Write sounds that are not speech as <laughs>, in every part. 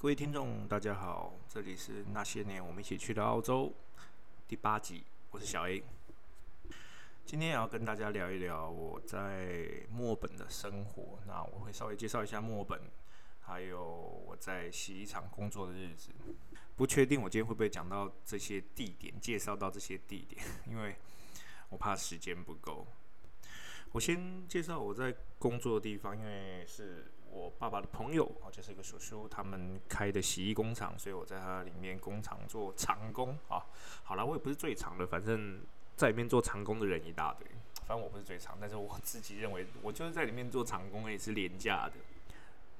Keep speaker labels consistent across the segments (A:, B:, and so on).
A: 各位听众，大家好，这里是那些年我们一起去的澳洲第八集，我是小 A。今天也要跟大家聊一聊我在墨尔本的生活。那我会稍微介绍一下墨尔本，还有我在洗衣厂工作的日子。不确定我今天会不会讲到这些地点，介绍到这些地点，因为我怕时间不够。我先介绍我在工作的地方，因为是我爸爸的朋友啊，就是一个叔叔，他们开的洗衣工厂，所以我在他里面工厂做长工啊。好了，我也不是最长的，反正在里面做长工的人一大堆。反正我不是最长，但是我自己认为 <laughs> 我就是在里面做长工也是廉价的。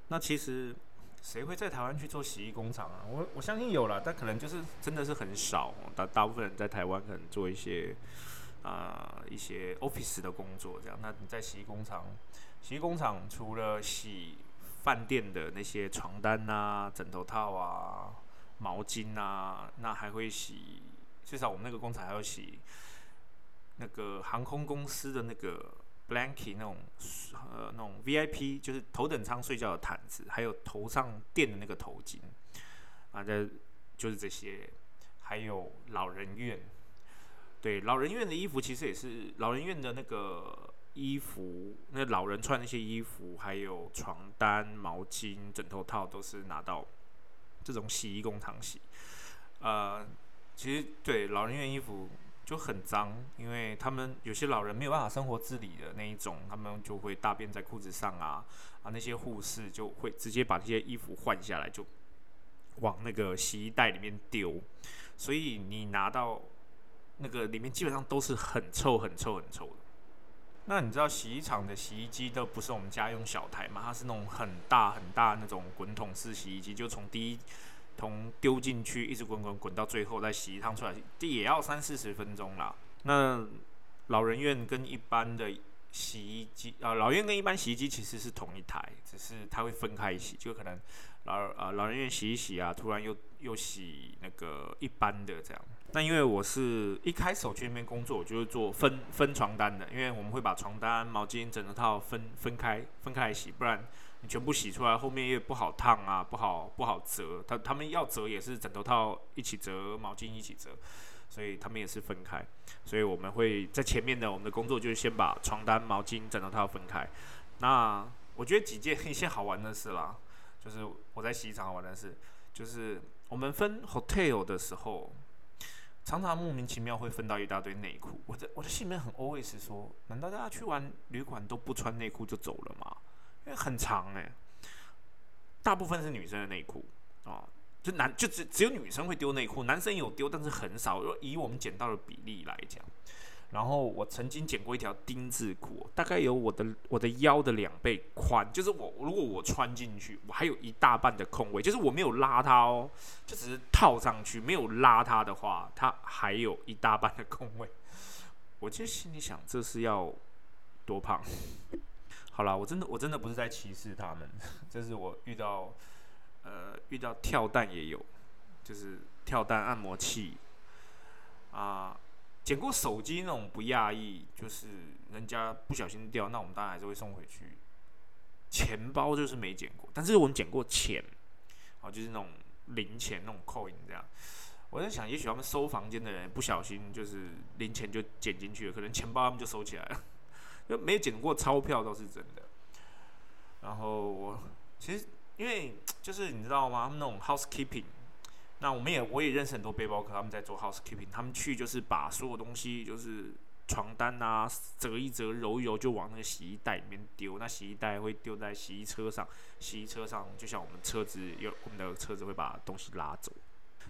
A: 那其实谁会在台湾去做洗衣工厂啊？我我相信有了，但可能就是真的是很少。大大部分人在台湾可能做一些。啊，一些 office 的工作这样。那你在洗衣工厂，洗衣工厂除了洗饭店的那些床单啊、枕头套啊、毛巾啊，那还会洗，至少我们那个工厂还要洗那个航空公司的那个 blanket 那种呃那种 VIP，就是头等舱睡觉的毯子，还有头上垫的那个头巾啊，这就是这些，还有老人院。对，老人院的衣服其实也是老人院的那个衣服，那老人穿那些衣服，还有床单、毛巾、枕头套，都是拿到这种洗衣工厂洗。呃，其实对老人院衣服就很脏，因为他们有些老人没有办法生活自理的那一种，他们就会大便在裤子上啊啊，那些护士就会直接把这些衣服换下来，就往那个洗衣袋里面丢，所以你拿到。那个里面基本上都是很臭、很臭、很臭的。那你知道洗衣厂的洗衣机都不是我们家用小台嘛？它是那种很大很大那种滚筒式洗衣机，就从第一桶丢进去，一直滚滚滚到最后再洗一趟出来，这也要三四十分钟啦。那老人院跟一般的洗衣机啊，老院跟一般洗衣机其实是同一台，只是它会分开洗，就可能老呃老人院洗一洗啊，突然又又洗那个一般的这样。那因为我是一开始我去那边工作，我就是做分分床单的，因为我们会把床单、毛巾、枕头套分分开分开洗，不然你全部洗出来，后面又不好烫啊，不好不好折。他他们要折也是枕头套一起折，毛巾一起折，所以他们也是分开。所以我们会在前面的我们的工作就是先把床单、毛巾、枕头套分开。那我觉得几件一些好玩的事啦，就是我在洗衣厂好玩的事，就是我们分 hotel 的时候。常常莫名其妙会分到一大堆内裤，我的我的心里面很 always 说，难道大家去玩旅馆都不穿内裤就走了吗？因为很长哎，大部分是女生的内裤啊，就男就只只有女生会丢内裤，男生有丢，但是很少。以我们捡到的比例来讲。然后我曾经剪过一条丁字裤，大概有我的我的腰的两倍宽，就是我如果我穿进去，我还有一大半的空位，就是我没有拉它哦，就只是套上去，没有拉它的话，它还有一大半的空位。我就心里想，这是要多胖？好了，我真的我真的不是在歧视他们，这是我遇到呃遇到跳蛋也有，就是跳蛋按摩器啊。捡过手机那种不讶异，就是人家不小心掉，那我们当然还是会送回去。钱包就是没捡过，但是我们捡过钱，啊，就是那种零钱那种扣银这样。我在想，也许他们收房间的人不小心就是零钱就捡进去了，可能钱包他们就收起来了。就没捡过钞票倒是真的。然后我其实因为就是你知道吗？他们那种 housekeeping。那我们也我也认识很多背包客，他们在做 housekeeping，他们去就是把所有东西，就是床单啊，折一折，揉一揉，就往那个洗衣袋里面丢。那洗衣袋会丢在洗衣车上，洗衣车上就像我们车子有我们的车子会把东西拉走。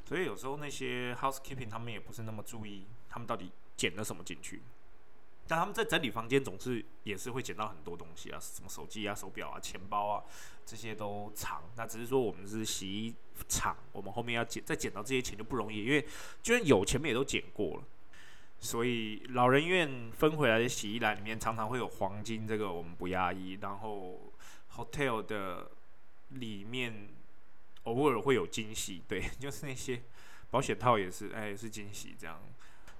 A: 所以有时候那些 housekeeping 他们也不是那么注意，他们到底捡了什么进去。但他们在整理房间，总是也是会捡到很多东西啊，什么手机啊、手表啊、钱包啊，这些都藏。那只是说我们是洗衣厂，我们后面要捡，再捡到这些钱就不容易，因为就算有前面也都捡过了。所以老人院分回来的洗衣篮里面常常会有黄金，这个我们不压抑。然后 hotel 的里面偶尔会有惊喜，对，<laughs> 就是那些保险套也是，哎，也是惊喜这样。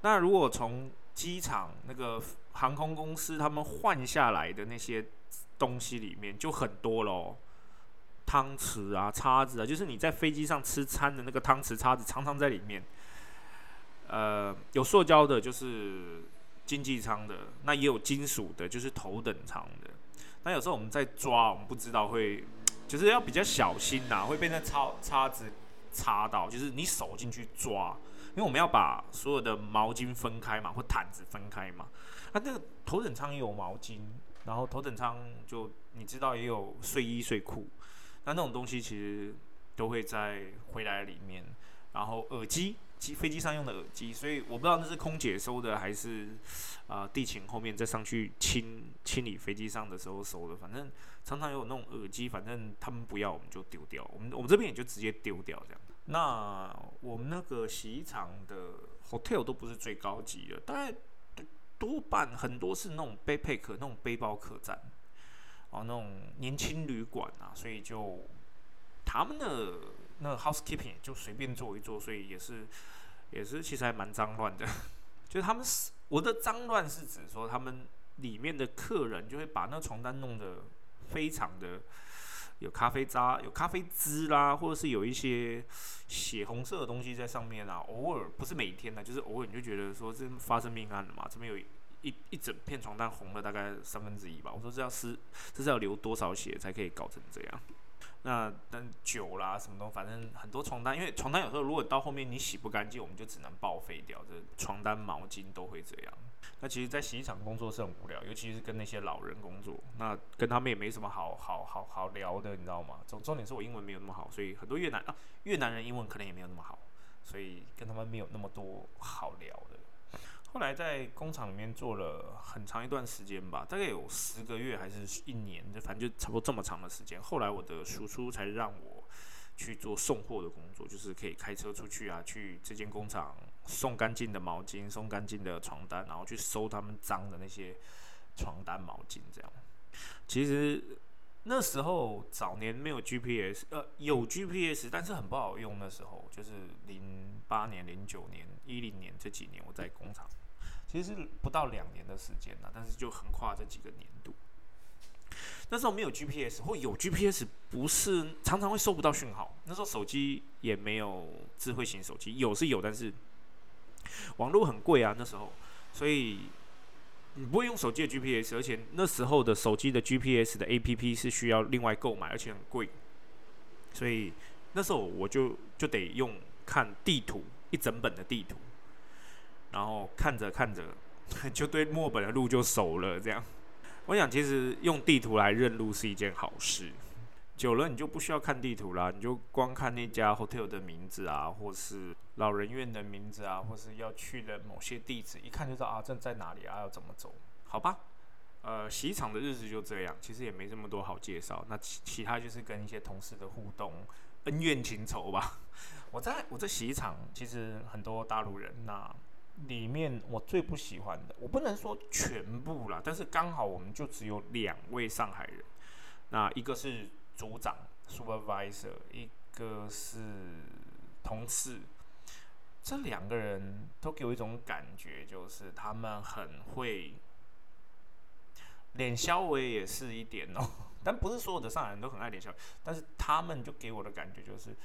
A: 那如果从机场那个航空公司他们换下来的那些东西里面就很多喽，汤匙啊、叉子啊，就是你在飞机上吃餐的那个汤匙、叉子，常常在里面。呃，有塑胶的，就是经济舱的；那也有金属的，就是头等舱的。那有时候我们在抓，我们不知道会，就是要比较小心呐，会被那叉叉子插到，就是你手进去抓，因为我们要把所有的毛巾分开嘛，或毯子分开嘛。那那个头等舱也有毛巾，然后头等舱就你知道也有睡衣睡裤，那那种东西其实都会在回来里面，然后耳机。机飞机上用的耳机，所以我不知道那是空姐收的还是啊地勤后面再上去清清理飞机上的时候收的。反正常常有那种耳机，反正他们不要我们就丢掉，我们我们这边也就直接丢掉这样。那我们那个洗衣厂的 hotel 都不是最高级的，大概多半很多是那种背配客、那种背包客栈哦，那种年轻旅馆啊，所以就他们的。那 housekeeping 就随便做一做，所以也是也是其实还蛮脏乱的。<laughs> 就他们是我的脏乱是指说他们里面的客人就会把那床单弄得非常的有咖啡渣、有咖啡汁啦，或者是有一些血红色的东西在上面啊。偶尔不是每天的，就是偶尔你就觉得说这发生命案了嘛？这边有一一整片床单红了大概三分之一吧。我说这要是这是要流多少血才可以搞成这样？那但酒啦，什么东西，反正很多床单，因为床单有时候如果到后面你洗不干净，我们就只能报废掉。这床单、毛巾都会这样。那其实，在洗衣厂工作是很无聊，尤其是跟那些老人工作，那跟他们也没什么好好好好聊的，你知道吗？重重点是我英文没有那么好，所以很多越南啊越南人英文可能也没有那么好，所以跟他们没有那么多好聊的。后来在工厂里面做了很长一段时间吧，大概有十个月还是一年，就反正就差不多这么长的时间。后来我的叔叔才让我去做送货的工作，就是可以开车出去啊，去这间工厂送干净的毛巾、送干净的床单，然后去收他们脏的那些床单、毛巾这样。其实那时候早年没有 GPS，呃，有 GPS，但是很不好用。那时候就是零八年、零九年、一零年这几年，我在工厂。其实是不到两年的时间了，但是就横跨这几个年度。那时候没有 GPS，或有 GPS，不是常常会收不到讯号。那时候手机也没有智慧型手机，有是有，但是网络很贵啊。那时候，所以你不会用手机的 GPS，而且那时候的手机的 GPS 的 APP 是需要另外购买，而且很贵。所以那时候我就就得用看地图，一整本的地图。然后看着看着，<laughs> 就对墨本的路就熟了。这样，我想其实用地图来认路是一件好事。久了你就不需要看地图啦，你就光看那家 hotel 的名字啊，或是老人院的名字啊，或是要去的某些地址，一看就知道啊，这在哪里啊，要怎么走？好吧，呃，洗衣厂的日子就这样，其实也没这么多好介绍。那其其他就是跟一些同事的互动，恩怨情仇吧。<laughs> 我在我在洗衣厂，其实很多大陆人那。里面我最不喜欢的，我不能说全部啦，但是刚好我们就只有两位上海人，那一个是组长 supervisor，一个是同事，这两个人都给我一种感觉，就是他们很会脸消微也是一点哦，但不是所有的上海人都很爱脸消，但是他们就给我的感觉就是，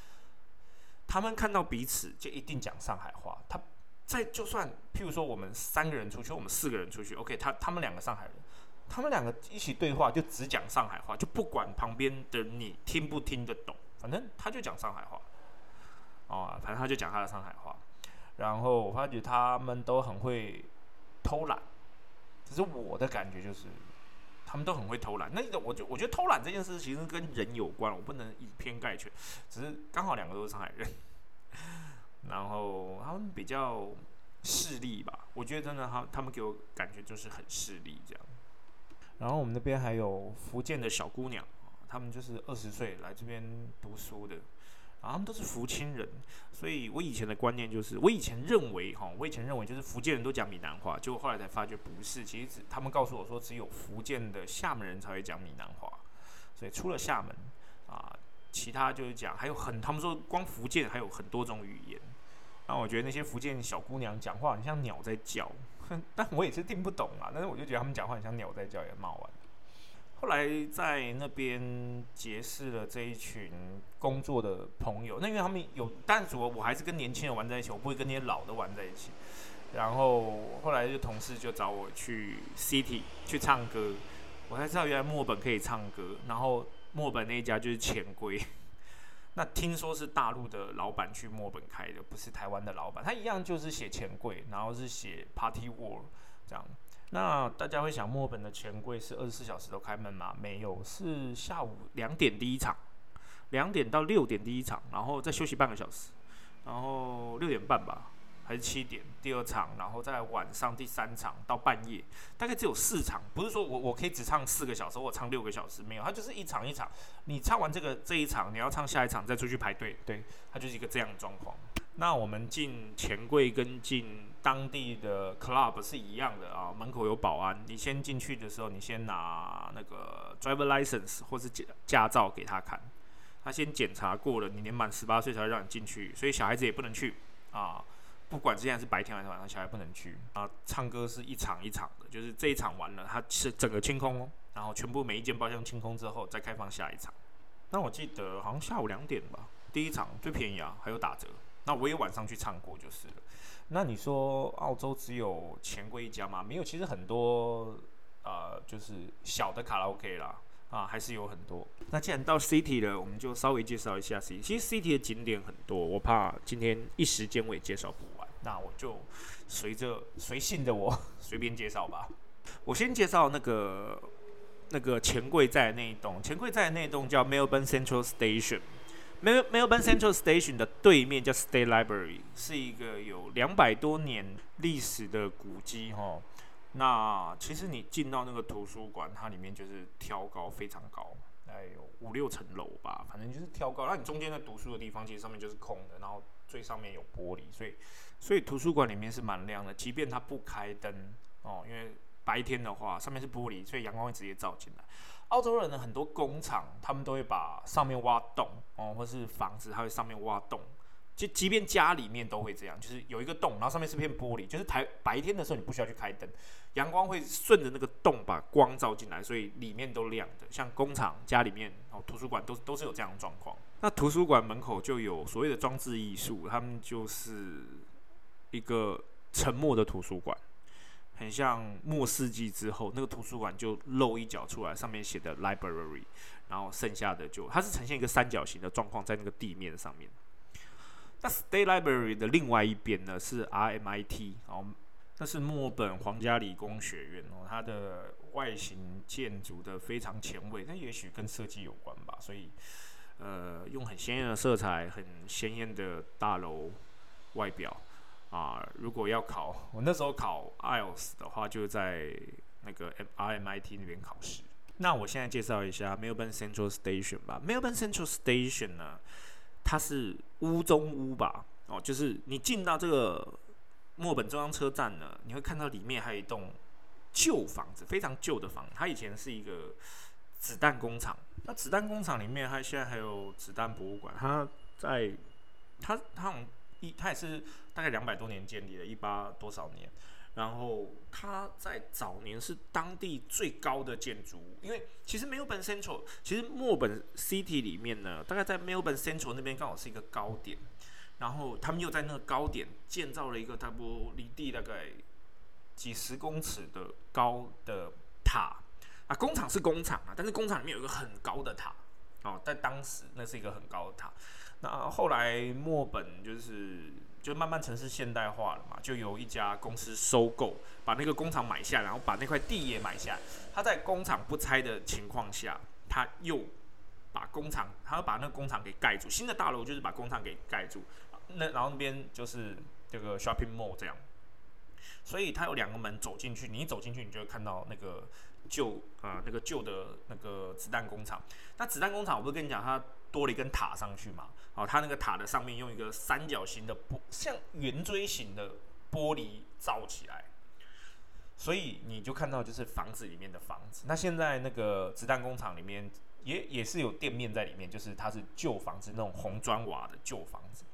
A: 他们看到彼此就一定讲上海话，他。在就算譬如说我们三个人出去，我们四个人出去，OK，他他们两个上海人，他们两个一起对话就只讲上海话，就不管旁边的你听不听得懂，反正他就讲上海话，哦，反正他就讲他的上海话。然后我发觉他们都很会偷懒，只是我的感觉就是他们都很会偷懒。那我就我觉得偷懒这件事其实跟人有关，我不能以偏概全，只是刚好两个都是上海人。然后他们比较势利吧，我觉得真的他他们给我感觉就是很势利这样。然后我们那边还有福建的小姑娘，他们就是二十岁来这边读书的，然后他们都是福清人，所以我以前的观念就是，我以前认为哈，我以前认为就是福建人都讲闽南话，结果后来才发觉不是，其实他们告诉我说只有福建的厦门人才会讲闽南话，所以除了厦门啊，其他就是讲还有很，他们说光福建还有很多种语言。那我觉得那些福建小姑娘讲话很像鸟在叫，但我也是听不懂啊。但是我就觉得他们讲话很像鸟在叫，也蛮好玩。后来在那边结识了这一群工作的朋友，那因为他们有，但主要我还是跟年轻人玩在一起，我不会跟那些老的玩在一起。然后后来就同事就找我去 City 去唱歌，我才知道原来墨本可以唱歌。然后墨本那一家就是潜规，那听说是大陆的老板去墨本开的，不是台湾的老板。他一样就是写钱柜，然后是写 Party World 这样。那大家会想，墨本的钱柜是二十四小时都开门吗？没有，是下午两点第一场，两点到六点第一场，然后再休息半个小时，然后六点半吧。还是七点第二场，然后再晚上第三场到半夜，大概只有四场。不是说我我可以只唱四个小时，我唱六个小时没有，它就是一场一场。你唱完这个这一场，你要唱下一场再出去排队，对，它就是一个这样的状况。那我们进钱柜跟进当地的 club 是一样的啊，门口有保安。你先进去的时候，你先拿那个 driver license 或是驾驾照给他看，他先检查过了，你年满十八岁才会让你进去，所以小孩子也不能去啊。不管现在是白天还是晚上，小孩不能去啊。唱歌是一场一场的，就是这一场完了，它是整个清空，然后全部每一间包厢清空之后再开放下一场。那我记得好像下午两点吧，第一场最便宜啊，还有打折。那我也晚上去唱过就是了。那你说澳洲只有钱柜一家吗？没有，其实很多呃，就是小的卡拉 OK 啦。啊，还是有很多。那既然到 City 了，我们就稍微介绍一下 City。其实 City 的景点很多，我怕今天一时间我也介绍不完，那我就随着随性的我 <laughs> 随便介绍吧。我先介绍那个那个钱柜在那一栋，钱柜在那一栋叫 Melbourne Central Station。Mel Melbourne Central Station 的对面叫 State Library，是一个有两百多年历史的古迹，哈。那其实你进到那个图书馆，它里面就是挑高非常高，大概有五六层楼吧，反正就是挑高。那你中间在读书的地方，其实上面就是空的，然后最上面有玻璃，所以所以图书馆里面是蛮亮的，即便它不开灯哦，因为白天的话上面是玻璃，所以阳光会直接照进来。澳洲人的很多工厂，他们都会把上面挖洞哦，或是房子，它会上面挖洞。就即便家里面都会这样，就是有一个洞，然后上面是片玻璃，就是台白天的时候你不需要去开灯，阳光会顺着那个洞把光照进来，所以里面都亮的。像工厂、家里面哦，图书馆都都是有这样的状况。那图书馆门口就有所谓的装置艺术，他们就是一个沉默的图书馆，很像末世纪之后那个图书馆就露一角出来，上面写的 library，然后剩下的就它是呈现一个三角形的状况在那个地面上面。那 State Library 的另外一边呢是 RMIT 哦，那是墨本皇家理工学院哦，它的外形建筑的非常前卫，那也许跟设计有关吧，所以呃用很鲜艳的色彩，很鲜艳的大楼外表啊，如果要考，我那时候考 IELTS 的话，就在那个 RMIT 那边考试。那我现在介绍一下 Melbourne Central Station 吧，Melbourne Central Station 呢。它是屋中屋吧？哦，就是你进到这个墨本中央车站呢，你会看到里面还有一栋旧房子，非常旧的房子。它以前是一个子弹工厂。那子弹工厂里面，它现在还有子弹博物馆。它在它它一它也是大概两百多年建立的，一八多少年。然后它在早年是当地最高的建筑物，因为其实 Melbourne Central，其实墨本 City 里面呢，大概在 Melbourne Central 那边刚好是一个高点，然后他们又在那个高点建造了一个差不多离地大概几十公尺的高的塔啊，工厂是工厂啊，但是工厂里面有一个很高的塔哦，在当时那是一个很高的塔，那后来墨本就是。就慢慢城市现代化了嘛，就由一家公司收购，把那个工厂买下，然后把那块地也买下。他在工厂不拆的情况下，他又把工厂，他要把那个工厂给盖住。新的大楼就是把工厂给盖住，那然后那边就是这个 shopping mall 这样。所以它有两个门走进去，你一走进去，你就会看到那个旧啊那个旧的那个子弹工厂。那子弹工厂，我不是跟你讲，它多了一根塔上去嘛？哦，它那个塔的上面用一个三角形的玻，像圆锥形的玻璃罩起来，所以你就看到就是房子里面的房子。那现在那个子弹工厂里面也也是有店面在里面，就是它是旧房子那种红砖瓦的旧房子。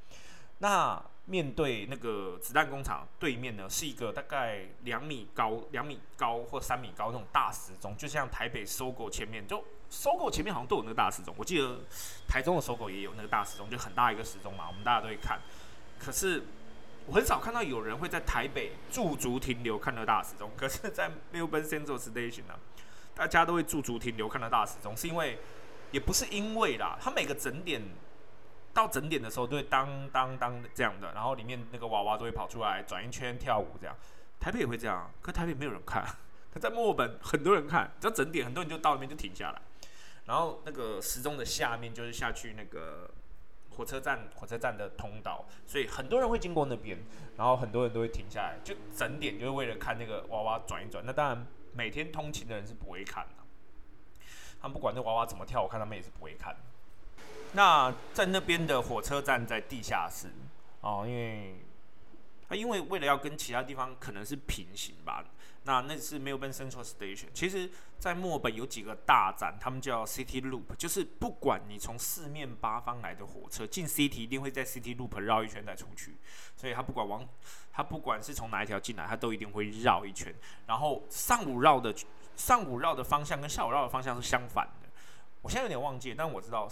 A: 那面对那个子弹工厂对面呢，是一个大概两米高、两米高或三米高那种大时钟，就像台北搜狗前面，就搜狗前面好像都有那个大时钟。我记得台中的搜狗也有那个大时钟，就很大一个时钟嘛，我们大家都会看。可是我很少看到有人会在台北驻足停留看那个大时钟，可是，在 Melbourne Central Station 呢，大家都会驻足停留看那大时钟，是因为也不是因为啦，它每个整点。到整点的时候都会当当当这样的，然后里面那个娃娃都会跑出来转一圈跳舞这样。台北也会这样，可台北没有人看。他在墨尔本很多人看，只要整点很多人就到那边就停下来。然后那个时钟的下面就是下去那个火车站，火车站的通道，所以很多人会经过那边，然后很多人都会停下来，就整点就是为了看那个娃娃转一转。那当然每天通勤的人是不会看的，他们不管那娃娃怎么跳，我看他们也是不会看。那在那边的火车站在地下室哦，因为啊，因为为了要跟其他地方可能是平行吧。那那是 Melbourne Central Station。其实，在墨尔本有几个大站，他们叫 City Loop，就是不管你从四面八方来的火车进 City，一定会在 City Loop 绕一圈再出去。所以，他不管往他不管是从哪一条进来，他都一定会绕一圈。然后上午绕的上午绕的方向跟下午绕的方向是相反的。我现在有点忘记，但我知道。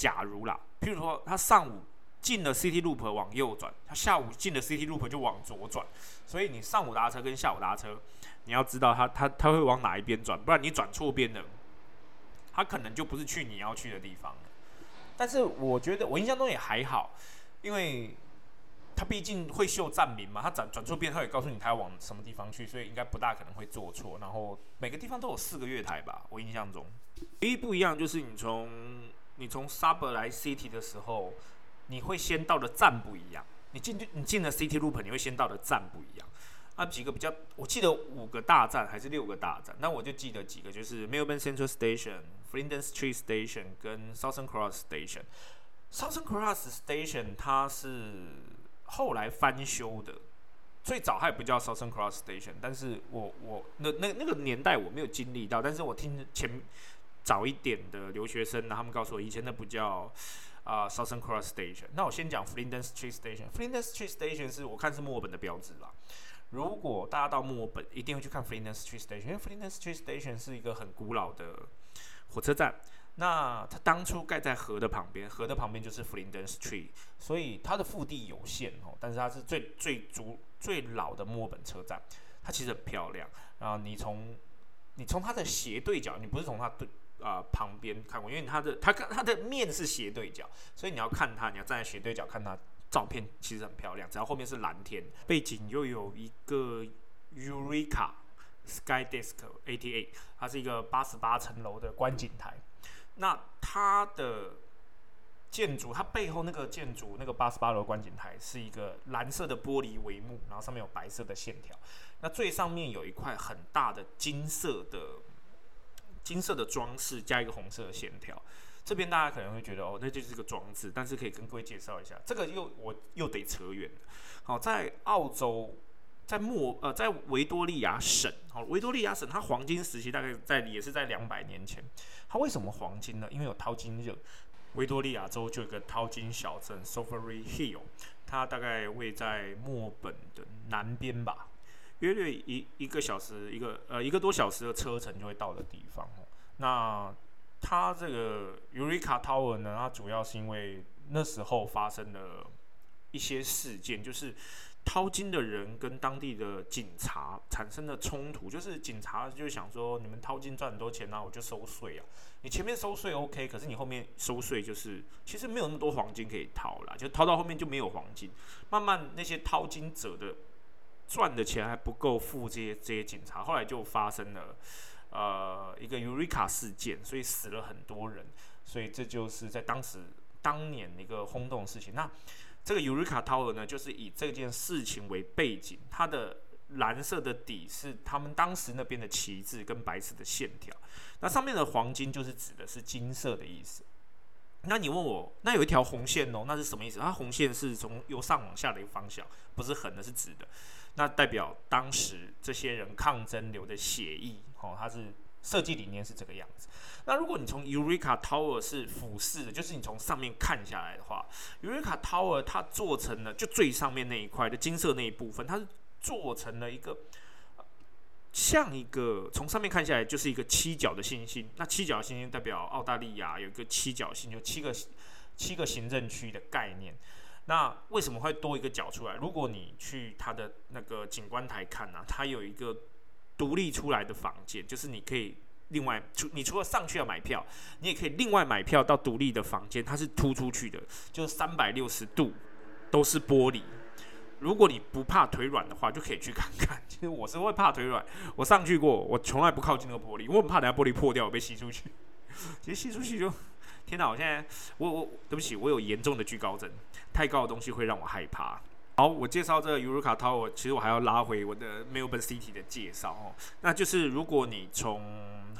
A: 假如啦，譬如说他上午进了 City Loop 往右转，他下午进了 City Loop 就往左转，所以你上午搭车跟下午搭车，你要知道他他他会往哪一边转，不然你转错边了，他可能就不是去你要去的地方。但是我觉得我印象中也还好，因为他毕竟会秀站名嘛，他转转错边，他也告诉你他要往什么地方去，所以应该不大可能会做错。然后每个地方都有四个月台吧，我印象中唯一不一样就是你从。你从 Sub 来 City 的时候，你会先到的站不一样。你进去，你进了 City Loop，你会先到的站不一样。那几个比较，我记得五个大站还是六个大站？那我就记得几个，就是 Melbourne Central Station、Flinders Street Station 跟 Southern Cross Station。Southern Cross Station 它是后来翻修的，最早它也不叫 Southern Cross Station，但是我我那那那个年代我没有经历到，但是我听前。早一点的留学生呢，他们告诉我，以前那不叫啊 Southern Cross Station。那我先讲 Flinders Street Station。Flinders Street Station 是我看是墨尔本的标志啦。如果大家到墨尔本，一定会去看 Flinders Street Station，因为 Flinders Street Station 是一个很古老的火车站。那它当初盖在河的旁边，河的旁边就是 Flinders Street，所以它的腹地有限哦。但是它是最最足最老的墨尔本车站，它其实很漂亮。然后你从你从它的斜对角，你不是从它对。啊，旁边看过，因为它的它它的面是斜对角，所以你要看它，你要站在斜对角看它，照片其实很漂亮。只要后面是蓝天，背景又有一个 Eureka Sky Desk ATA，它是一个八十八层楼的观景台。那它的建筑，它背后那个建筑，那个八十八楼观景台是一个蓝色的玻璃帷幕，然后上面有白色的线条。那最上面有一块很大的金色的。金色的装饰加一个红色的线条，这边大家可能会觉得哦，那就是个装置，但是可以跟各位介绍一下，这个又我又得扯远了。好，在澳洲，在墨呃，在维多利亚省，好，维多利亚省它黄金时期大概在也是在两百年前。它为什么黄金呢？因为有淘金热。维多利亚州就有个淘金小镇 s o f e r y Hill，它大概位在墨本的南边吧。约略一一个小时，一个呃一个多小时的车程就会到的地方。那它这个 Eureka Tower 呢？它主要是因为那时候发生了一些事件，就是淘金的人跟当地的警察产生了冲突。就是警察就想说，你们淘金赚很多钱那我就收税啊。你前面收税 OK，可是你后面收税就是其实没有那么多黄金可以淘了，就淘到后面就没有黄金。慢慢那些淘金者的。赚的钱还不够付这些这些警察，后来就发生了呃一个 Eureka 事件，所以死了很多人，所以这就是在当时当年一个轰动的事情。那这个 Eureka Tower 呢，就是以这件事情为背景，它的蓝色的底是他们当时那边的旗帜跟白色的线条，那上面的黄金就是指的是金色的意思。那你问我，那有一条红线哦，那是什么意思？它红线是从由上往下的一个方向，不是横的，是直的。那代表当时这些人抗争流的血液，哦，它是设计理念是这个样子。那如果你从 Eureka Tower 是俯视的，就是你从上面看下来的话，Eureka Tower 它做成了就最上面那一块的金色那一部分，它是做成了一个像一个从上面看下来就是一个七角的星星。那七角星星代表澳大利亚有一个七角星，有七个七个行政区的概念。那为什么会多一个角出来？如果你去它的那个景观台看呢，它有一个独立出来的房间，就是你可以另外除你除了上去要买票，你也可以另外买票到独立的房间，它是突出去的，就是三百六十度都是玻璃。如果你不怕腿软的话，就可以去看看。其实我是会怕腿软，我上去过，我从来不靠近那个玻璃，我很怕等下玻璃破掉我被吸出去。其实吸出去就。天哪！我现在我我对不起，我有严重的惧高症，太高的东西会让我害怕。好，我介绍这个 Eureka Tower，其实我还要拉回我的 Melbourne City 的介绍哦。那就是如果你从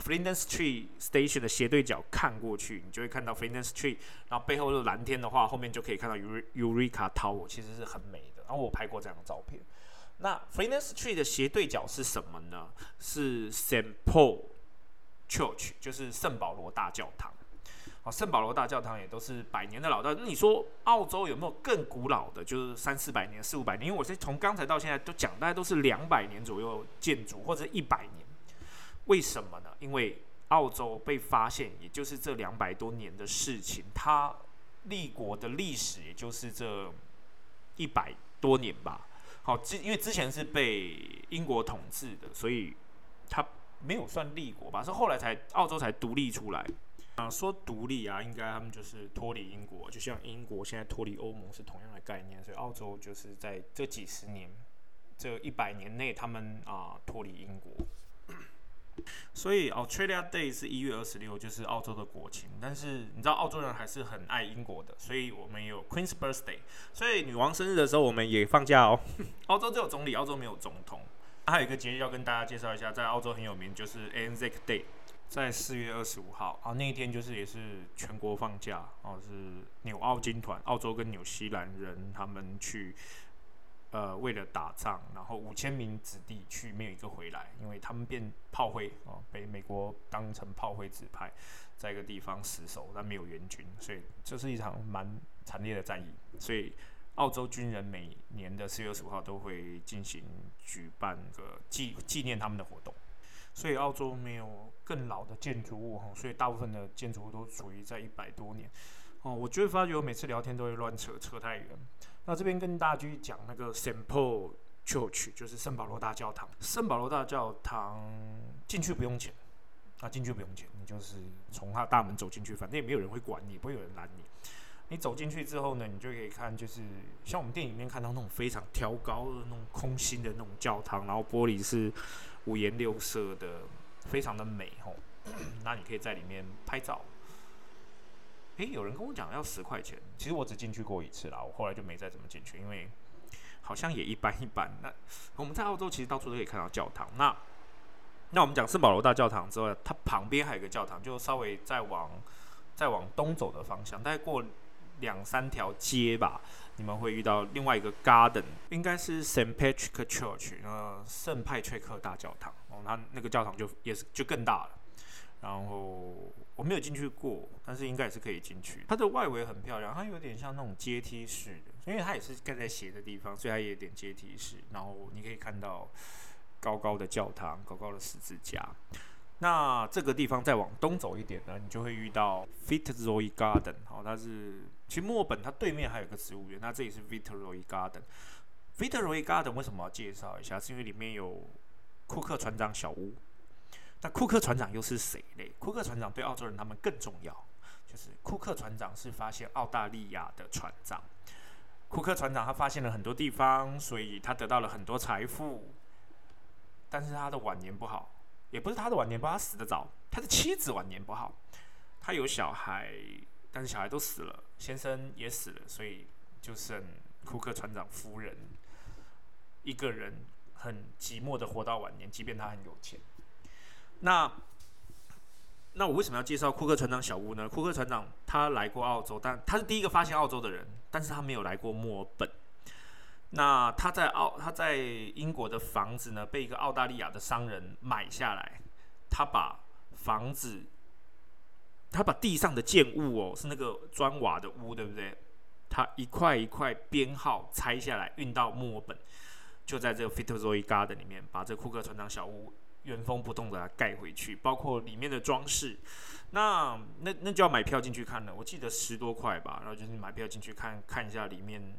A: Flinders Street Station 的斜对角看过去，你就会看到 Flinders Street，然后背后是蓝天的话，后面就可以看到 Eureka Tower，其实是很美的。然后我拍过这样的照片。那 Flinders Street 的斜对角是什么呢？是 Saint Paul Church，就是圣保罗大教堂。好，圣保罗大教堂也都是百年的老道。那你说澳洲有没有更古老的？就是三四百年、四五百年？因为我是从刚才到现在都讲，大概都是两百年左右建筑，或者一百年。为什么呢？因为澳洲被发现，也就是这两百多年的事情，它立国的历史也就是这一百多年吧。好，之因为之前是被英国统治的，所以它没有算立国吧？是后来才澳洲才独立出来。啊，说独立啊，应该他们就是脱离英国，就像英国现在脱离欧盟是同样的概念，所以澳洲就是在这几十年、这一百年内，他们啊脱离英国。所以 Australia Day 是一月二十六，就是澳洲的国庆。但是你知道澳洲人还是很爱英国的，所以我们有 Queen's Birthday，所以女王生日的时候我们也放假哦。<laughs> 澳洲只有总理，澳洲没有总统。还有一个节日要跟大家介绍一下，在澳洲很有名，就是 Anzac Day。在四月二十五号啊，那一天就是也是全国放假哦，是纽澳军团，澳洲跟纽西兰人他们去，呃，为了打仗，然后五千名子弟去，没有一个回来，因为他们变炮灰哦，被美国当成炮灰指派，在一个地方死守，但没有援军，所以这是一场蛮惨烈的战役。所以澳洲军人每年的四月二十五号都会进行举办个纪纪念他们的活动。所以澳洲没有更老的建筑物哈，所以大部分的建筑物都处于在一百多年哦。我就会发觉我每次聊天都会乱扯，扯太远。那这边跟大家继续讲那个 Saint Paul Church，就是圣保罗大教堂。圣保罗大教堂进去不用钱，啊，进去不用钱，你就是从它大门走进去，反正也没有人会管你，不会有人拦你。你走进去之后呢，你就可以看，就是像我们电影里面看到那种非常挑高的那种空心的那种教堂，然后玻璃是。五颜六色的，非常的美吼。<coughs> 那你可以在里面拍照。诶，有人跟我讲要十块钱，其实我只进去过一次啦，我后来就没再怎么进去，因为好像也一般一般。那我们在澳洲其实到处都可以看到教堂。那那我们讲圣保罗大教堂之外，它旁边还有一个教堂，就稍微再往再往东走的方向，大概过两三条街吧。你们会遇到另外一个 garden，应该是 Saint Patrick Church，呃，圣派翠克大教堂。哦，它那个教堂就也是就更大了。然后我没有进去过，但是应该也是可以进去。它的外围很漂亮，它有点像那种阶梯式的，因为它也是盖在斜的地方，所以它也有点阶梯式。然后你可以看到高高的教堂，高高的十字架。那这个地方再往东走一点呢，你就会遇到 Fitzroy Garden，好，它是。其实墨本它对面还有个植物园，那这里是 Victory Garden。Victory Garden 为什么要介绍一下？是因为里面有库克船长小屋。那库克船长又是谁嘞？库克船长对澳洲人他们更重要，就是库克船长是发现澳大利亚的船长。库克船长他发现了很多地方，所以他得到了很多财富。但是他的晚年不好，也不是他的晚年不好，他死得早。他的妻子晚年不好，他有小孩。但是小孩都死了，先生也死了，所以就剩库克船长夫人一个人很寂寞的活到晚年，即便他很有钱。那那我为什么要介绍库克船长小屋呢？库克船长他来过澳洲，但他是第一个发现澳洲的人，但是他没有来过墨尔本。那他在澳他在英国的房子呢，被一个澳大利亚的商人买下来，他把房子，他把地上的建物哦，是那个砖瓦的屋，对不对？他一块一块编号拆下来，运到墨尔本，就在这个 Fitzroy Garden 里面，把这库克船长小屋原封不动的盖回去，包括里面的装饰。那那那就要买票进去看了，我记得十多块吧，然后就是买票进去看看一下里面。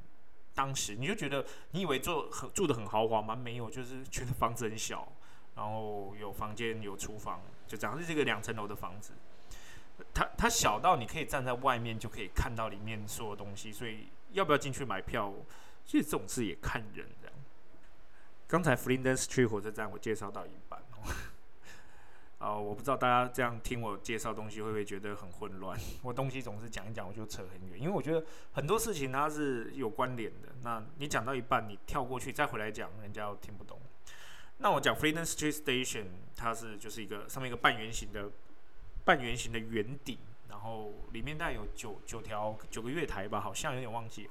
A: 当时你就觉得，你以为住很住的很豪华吗？没有，就是觉得房子很小，然后有房间有厨房，就这样，是这个两层楼的房子。它它小到你可以站在外面就可以看到里面所有东西，所以要不要进去买票？其实这种事也看人这样。刚才 Flinders Street 火车站我介绍到一半。啊，我不知道大家这样听我介绍东西会不会觉得很混乱？<laughs> 我东西总是讲一讲我就扯很远，因为我觉得很多事情它是有关联的。那你讲到一半，你跳过去再回来讲，人家又听不懂。那我讲 Freedom Street Station，它是就是一个上面一个半圆形的半圆形的圆顶，然后里面大概有九九条九个月台吧，好像有点忘记。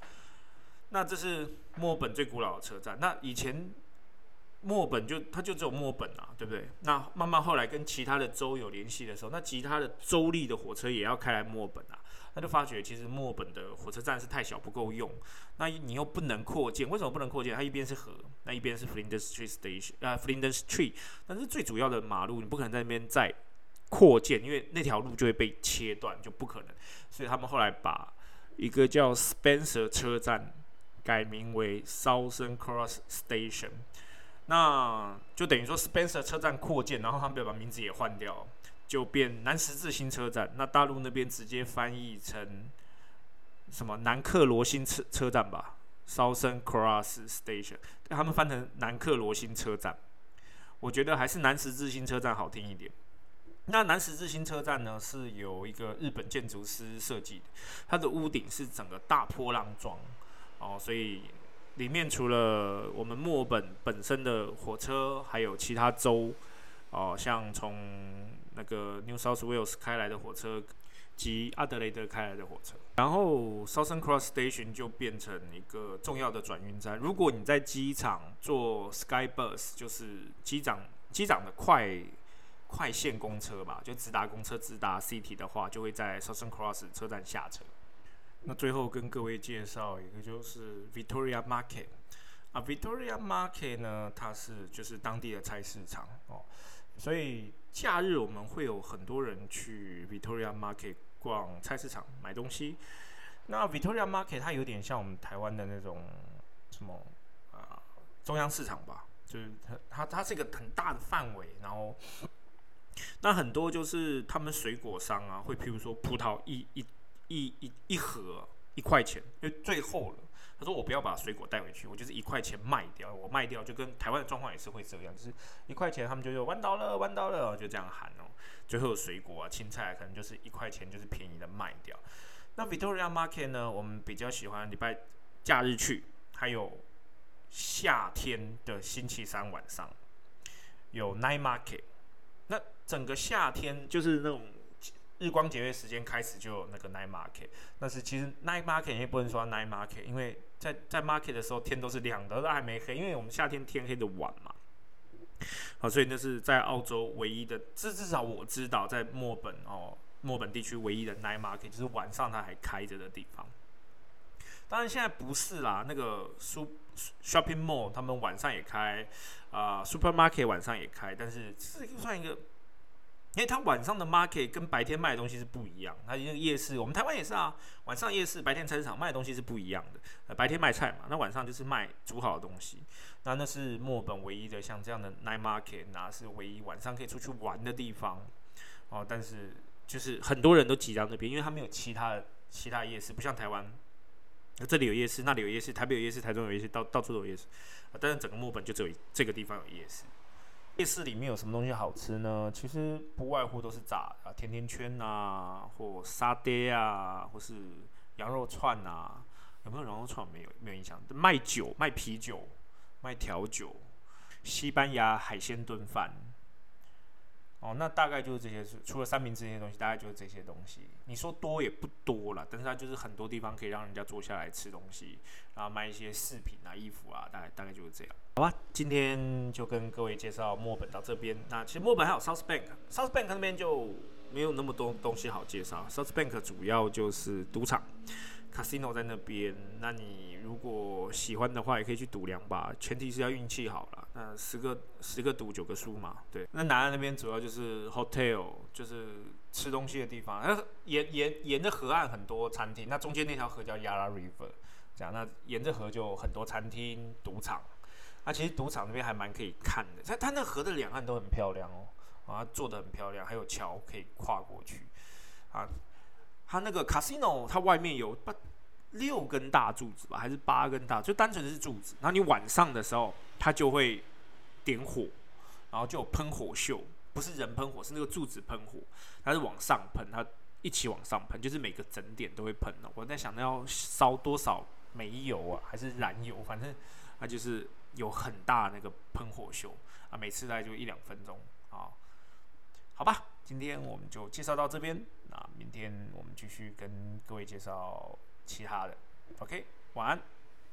A: 那这是墨尔本最古老的车站。那以前。墨本就它就只有墨本啊，对不对？那慢慢后来跟其他的州有联系的时候，那其他的州立的火车也要开来墨本啊，他就发觉其实墨本的火车站是太小不够用，那你又不能扩建，为什么不能扩建？它一边是河，那一边是 Flinders Street Station 啊，Flinders Street，但是最主要的马路你不可能在那边再扩建，因为那条路就会被切断，就不可能。所以他们后来把一个叫 Spencer 车站改名为 Southern Cross Station。那就等于说，Spencer 车站扩建，然后他们把名字也换掉，就变南十字星车站。那大陆那边直接翻译成什么南克罗星车车站吧，Southern Cross Station，他们翻成南克罗星车站。我觉得还是南十字星车站好听一点。那南十字星车站呢，是有一个日本建筑师设计的，它的屋顶是整个大波浪状，哦，所以。里面除了我们墨尔本本身的火车，还有其他州，哦，像从那个 New South Wales 开来的火车及阿德雷德开来的火车，然后 Southern Cross Station 就变成一个重要的转运站。如果你在机场坐 Sky Bus，就是机长机长的快快线公车吧，就直达公车直达 City 的话，就会在 Southern Cross 车站下车。那最后跟各位介绍一个，就是 Victoria Market 啊，Victoria Market 呢，它是就是当地的菜市场哦，所以假日我们会有很多人去 Victoria Market 逛菜市场买东西。那 Victoria Market 它有点像我们台湾的那种什么啊中央市场吧，就是它它它是一个很大的范围，然后 <coughs> 那很多就是他们水果商啊，会譬如说葡萄一一。一一一盒一块钱，因为最后了。他说我不要把水果带回去，我就是一块钱卖掉。我卖掉就跟台湾的状况也是会这样，就是一块钱他们就有弯刀了，弯刀了，就这样喊哦。最后水果啊、青菜可能就是一块钱，就是便宜的卖掉。那 Victoria Market 呢，我们比较喜欢礼拜假日去，还有夏天的星期三晚上有 Night Market。那整个夏天就是那种。日光节约时间开始就有那个 night market，但是其实 night market 也不能说 night market，因为在在 market 的时候天都是亮的，都还没黑，因为我们夏天天黑的晚嘛。好，所以那是在澳洲唯一的，至至少我知道在墨本哦，墨本地区唯一的 night market 就是晚上它还开着的地方。当然现在不是啦，那个 super shopping mall 他们晚上也开，啊，supermarket 晚上也开，但是这算一个。因为它晚上的 market 跟白天卖的东西是不一样，它那个夜市，我们台湾也是啊，晚上夜市，白天菜市场卖的东西是不一样的。呃，白天卖菜嘛，那晚上就是卖煮好的东西。那那是墨本唯一的像这样的 night market，那是唯一晚上可以出去玩的地方。哦，但是就是很多人都挤到那边，因为它没有其他的其他夜市，不像台湾，这里有夜市，那里有夜市，台北有夜市，台中有夜市，到到处都有夜市。但是整个墨本就只有这个地方有夜市。夜市里面有什么东西好吃呢？其实不外乎都是炸啊，甜甜圈啊，或沙爹啊，或是羊肉串啊。有没有羊肉串？没有，没有印象。卖酒，卖啤酒，卖调酒，西班牙海鲜炖饭，哦，那大概就是这些，除了三明治这些东西，大概就是这些东西。你说多也不多了，但是它就是很多地方可以让人家坐下来吃东西，然后卖一些饰品啊、衣服啊，大概大概就是这样。好吧，今天就跟各位介绍墨本到这边。那其实墨本还有 South Bank，South Bank 那边就没有那么多东西好介绍。South Bank 主要就是赌场。Casino 在那边，那你如果喜欢的话，也可以去赌两把，前提是要运气好了。那十个十个赌九个输嘛，对。那南岸那边主要就是 hotel，就是吃东西的地方。那沿沿沿着河岸很多餐厅，那中间那条河叫 Yarra River，这样。那沿着河就很多餐厅、赌场。那其实赌场那边还蛮可以看的，它它那河的两岸都很漂亮哦，啊，做的很漂亮，还有桥可以跨过去，啊。它那个 casino，它外面有八六根大柱子吧，还是八根大，就单纯的是柱子。然后你晚上的时候，它就会点火，然后就有喷火秀，不是人喷火，是那个柱子喷火，它是往上喷，它一起往上喷，就是每个整点都会喷的。我在想，那要烧多少煤油啊，还是燃油？反正它就是有很大那个喷火秀啊，每次大概就一两分钟啊。好吧，今天我们就介绍到这边。明天我们继续跟各位介绍其他的。OK，晚安。